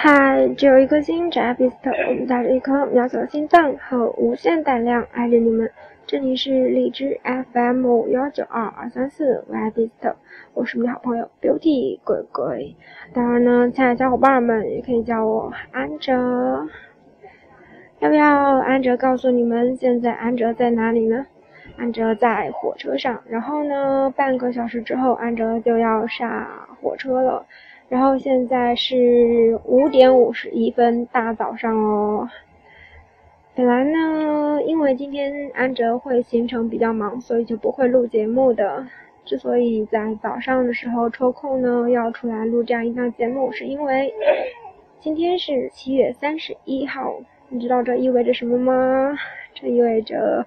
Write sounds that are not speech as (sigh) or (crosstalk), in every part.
嗨，只有一颗心，只爱 Beast。我们带着一颗渺小的心脏和无限胆量爱着你们。这里是荔枝 FM 幺九二二三四，我爱彼此。我是你的好朋友 Beauty 鬼鬼。当然呢，亲爱的小伙伴们也可以叫我安哲。要不要安哲告诉你们，现在安哲在哪里呢？安哲在火车上。然后呢，半个小时之后，安哲就要下火车了。然后现在是五点五十一分，大早上哦。本来呢，因为今天安哲会行程比较忙，所以就不会录节目的。之所以在早上的时候抽空呢，要出来录这样一档节目，是因为今天是七月三十一号。你知道这意味着什么吗？这意味着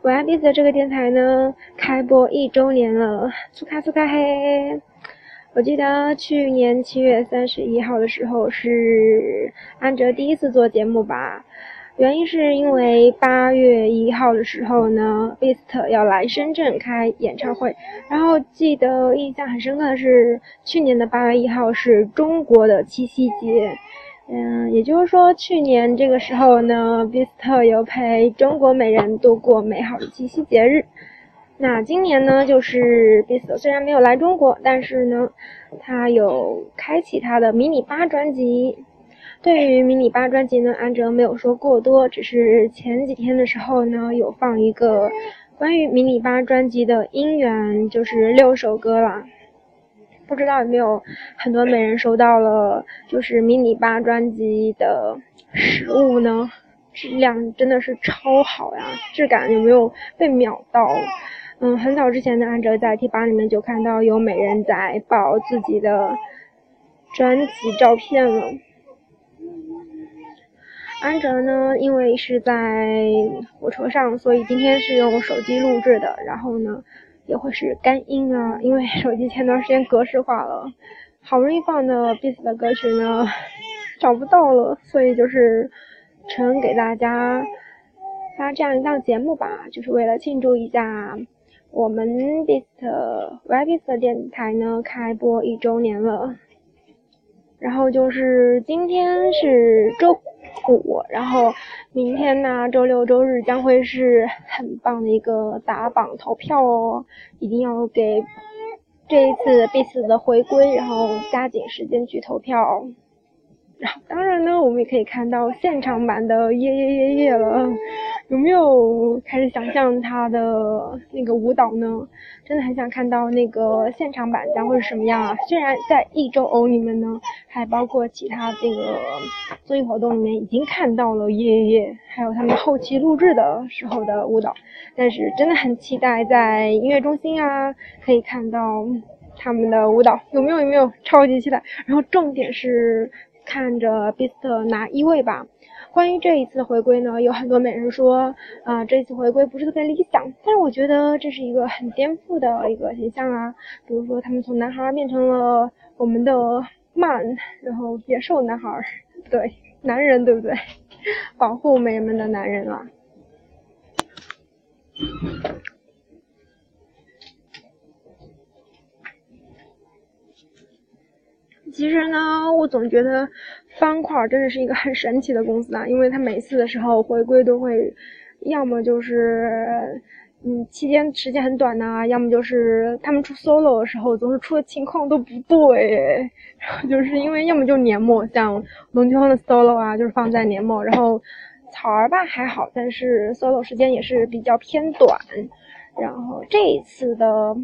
我爱彼此这个电台呢，开播一周年了，苏卡苏卡嘿！我记得去年七月三十一号的时候是安哲第一次做节目吧，原因是因为八月一号的时候呢，Beast 要来深圳开演唱会，然后记得印象很深刻的是去年的八月一号是中国的七夕节，嗯，也就是说去年这个时候呢，Beast 有陪中国美人度过美好的七夕节日。那今年呢，就是 Beast 虽然没有来中国，但是呢，他有开启他的迷你八专辑。对于迷你八专辑呢，安哲没有说过多，只是前几天的时候呢，有放一个关于迷你八专辑的音源，就是六首歌啦。不知道有没有很多美人收到了，就是迷你八专辑的实物呢？质量真的是超好呀，质感有没有被秒到？嗯，很早之前的安哲在贴吧里面就看到有美人在爆自己的专辑照片了。安哲呢，因为是在火车上，所以今天是用手机录制的，然后呢也会是干音啊，因为手机前段时间格式化了，好容易放的 BTS 的歌曲呢找不到了，所以就是纯给大家发这样一档节目吧，就是为了庆祝一下。我们 Beast Y Beast 电台呢开播一周年了，然后就是今天是周五，然后明天呢周六周日将会是很棒的一个打榜投票哦，一定要给这一次 Beast 的回归，然后加紧时间去投票。然后当然呢，我们也可以看到现场版的耶耶耶耶了。有没有开始想象他的那个舞蹈呢？真的很想看到那个现场版将会是什么样啊！虽然在一周偶里面呢，还包括其他这个综艺活动里面已经看到了耶耶，还有他们后期录制的时候的舞蹈，但是真的很期待在音乐中心啊可以看到他们的舞蹈，有没有？有没有？超级期待！然后重点是看着 Beast 拿一位吧。关于这一次回归呢，有很多美人说，啊，这次回归不是特别理想，但是我觉得这是一个很颠覆的一个形象啊。比如说，他们从男孩变成了我们的 man，然后野兽男孩，对，男人对不对？(laughs) 保护美人们的男人啊。其实呢，我总觉得。方块真的是一个很神奇的公司啊，因为它每次的时候回归都会，要么就是，嗯，期间时间很短呐，要么就是他们出 solo 的时候总是出的情况都不对，(laughs) 就是因为要么就年末，像龙卷风的 solo 啊，就是放在年末，然后草儿吧还好，但是 solo 时间也是比较偏短，然后这一次的。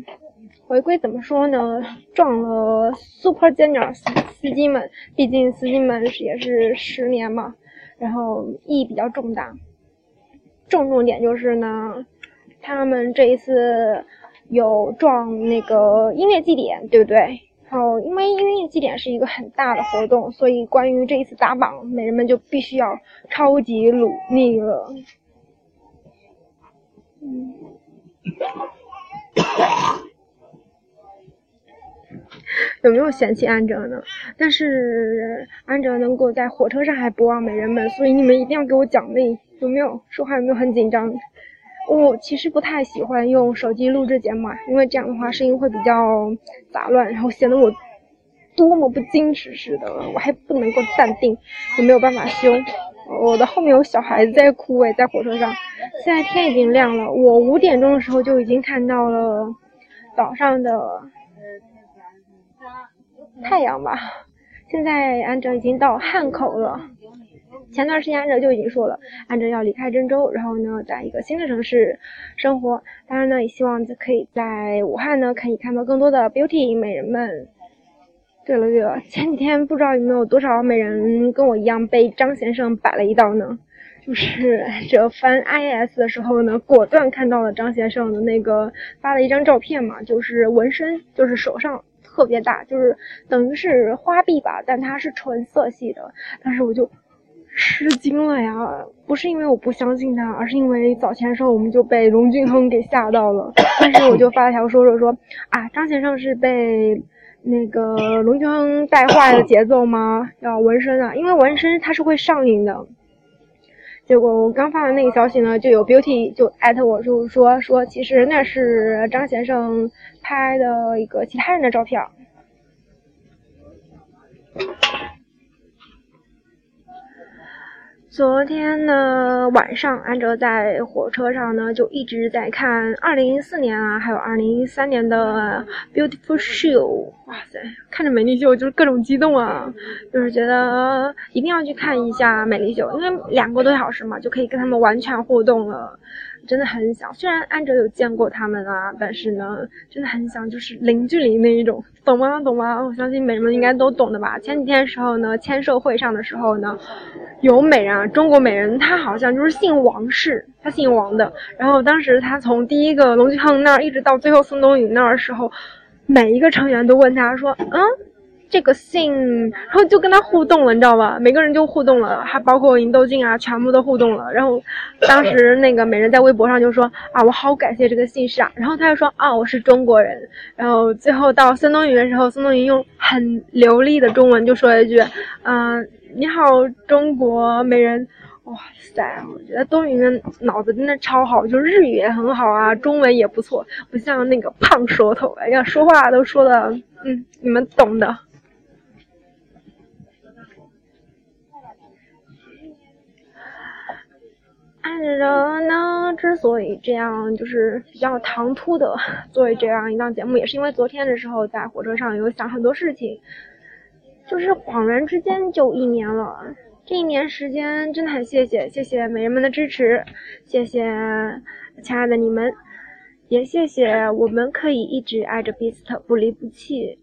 回归怎么说呢？撞了 Super Junior 司机们，毕竟司机们也是十年嘛，然后意义比较重大。重重点就是呢，他们这一次有撞那个音乐祭典，对不对？然后因为音乐祭典是一个很大的活动，所以关于这一次打榜，美人们就必须要超级努力了。嗯。(laughs) 有没有嫌弃安哲呢？但是安哲能够在火车上还不忘《美人们》，所以你们一定要给我奖励，有没有？说话有没有很紧张？我其实不太喜欢用手机录制节目，因为这样的话声音会比较杂乱，然后显得我多么不矜持似的，我还不能够淡定，也没有办法修。我的后面有小孩子在哭诶，在火车上。现在天已经亮了，我五点钟的时候就已经看到了早上的太阳吧。现在安哲已经到汉口了。前段时间安哲就已经说了，安哲要离开郑州，然后呢，在一个新的城市生活。当然呢，也希望可以在武汉呢，可以看到更多的 beauty 美人们。对了对了，前几天不知道有没有多少美人跟我一样被张先生摆了一道呢？就是这翻 IS 的时候呢，果断看到了张先生的那个发了一张照片嘛，就是纹身，就是手上特别大，就是等于是花臂吧，但它是纯色系的。但是我就吃惊了呀，不是因为我不相信他，而是因为早前时候我们就被龙俊亨给吓到了。但是我就发了条说说说啊，张先生是被。那个龙俊亨带坏的节奏吗？要纹身啊，因为纹身它是会上瘾的。结果我刚发完那个消息呢，就有 beauty 就艾特我，就是说说其实那是张先生拍的一个其他人的照片。昨天呢晚上，安哲在火车上呢，就一直在看二零一四年啊，还有二零一三年的 Beautiful Show。哇塞，看着美丽秀就是各种激动啊，就是觉得一定要去看一下美丽秀，因为两个多小时嘛，就可以跟他们完全互动了。真的很想，虽然安哲有见过他们啊，但是呢，真的很想就是零距离那一种，懂吗？懂吗？我相信美人们应该都懂的吧。前几天时候呢，签售会上的时候呢，有美人啊，中国美人，她好像就是姓王氏，她姓王的。然后当时她从第一个龙俊亨那儿一直到最后宋冬雨那儿的时候，每一个成员都问他说，嗯。这个姓，然后就跟他互动了，你知道吧？每个人就互动了，还包括银豆静啊，全部都互动了。然后当时那个美人在微博上就说啊，我好感谢这个姓氏啊。然后他就说啊，我是中国人。然后最后到孙东云的时候，孙东云用很流利的中文就说了一句，嗯，你好，中国美人。哇塞，我觉得东云的脑子真的超好，就日语也很好啊，中文也不错，不像那个胖舌头，哎呀，说话都说的，嗯，你们懂的。人呢，之所以这样就是比较唐突的做这样一档节目，也是因为昨天的时候在火车上有想很多事情，就是恍然之间就一年了。这一年时间真的很谢谢，谢谢美人们的支持，谢谢亲爱的你们，也谢谢我们可以一直爱着彼此不离不弃。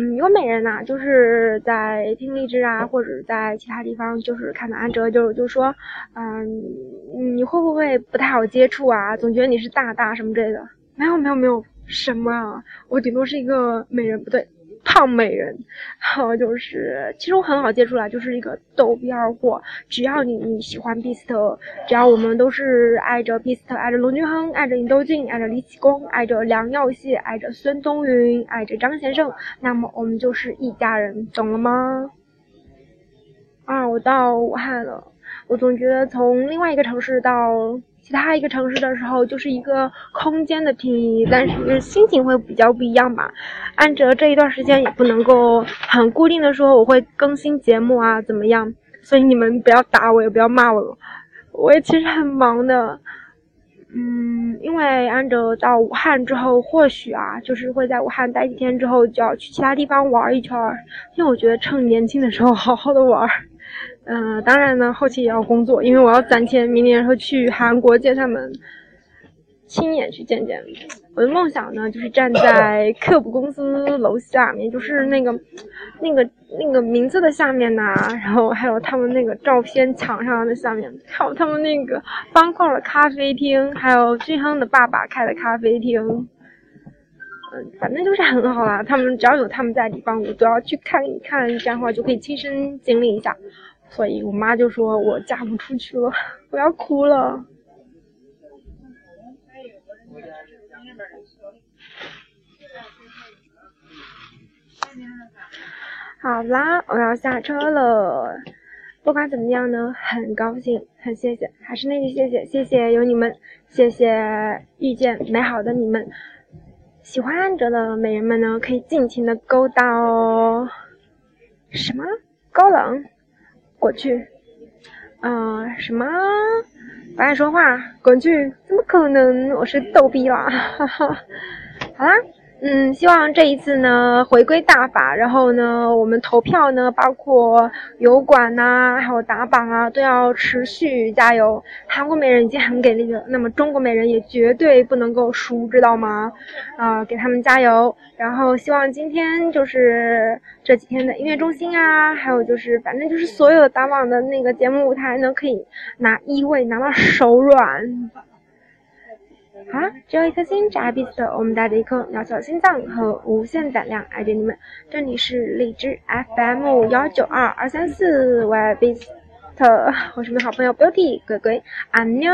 嗯，有美人呐，就是在听荔枝啊，或者在其他地方，就是看到安哲，就就说，嗯，你会不会不太好接触啊？总觉得你是大大什么之类的。没有没有没有，什么啊？我顶多是一个美人，不对。胖美人，还有就是，其实我很好接触啦，就是一个逗比二货。只要你你喜欢 Beast，只要我们都是爱着 Beast，爱着龙俊亨，爱着尹斗俊，爱着李启功，爱着梁耀谢，爱着孙东云，爱着张先生，那么我们就是一家人，懂了吗？啊，我到武汉了，我总觉得从另外一个城市到。其他一个城市的时候，就是一个空间的平移，但是心情会比较不一样吧。安哲这一段时间也不能够很固定的说我会更新节目啊，怎么样？所以你们不要打我，也不要骂我了，我也其实很忙的。嗯，因为安哲到武汉之后，或许啊，就是会在武汉待几天之后，就要去其他地方玩一圈。因为我觉得趁年轻的时候好好的玩。嗯，当然呢，后期也要工作，因为我要攒钱，明年会去韩国见他们，亲眼去见见。我的梦想呢，就是站在 (coughs) 克普公司楼下面，就是那个、那个、那个名字的下面呐，然后还有他们那个照片墙上的下面，还有他们那个方块的咖啡厅，还有俊亨的爸爸开的咖啡厅。嗯，反正就是很好啦。他们只要有他们在的地方，我都要去看一看，这样的话就可以亲身经历一下。所以我妈就说我嫁不出去了，我要哭了。好啦，我要下车了。不管怎么样呢，很高兴，很谢谢，还是那句谢谢，谢谢有你们，谢谢遇见美好的你们。喜欢着的美人们呢，可以尽情的勾搭哦。什么？高冷？滚去！啊，什么？不爱说话，滚去！怎么可能？我是逗逼啦！哈哈。好啦。嗯，希望这一次呢回归大法，然后呢，我们投票呢，包括油管呐，还有打榜啊，都要持续加油。韩国美人已经很给力了，那么中国美人也绝对不能够输，知道吗？(laughs) 啊，给他们加油！然后希望今天就是这几天的音乐中心啊，还有就是反正就是所有的打榜的那个节目舞台呢，可以拿一位拿到手软。好，只有一颗心，扎彼此的，我们带着一颗渺小的心脏和无限胆量爱着你们。这里是荔枝 FM 幺九二二三四，我爱彼此，我是你的好朋友 Beauty 鬼鬼，阿妞。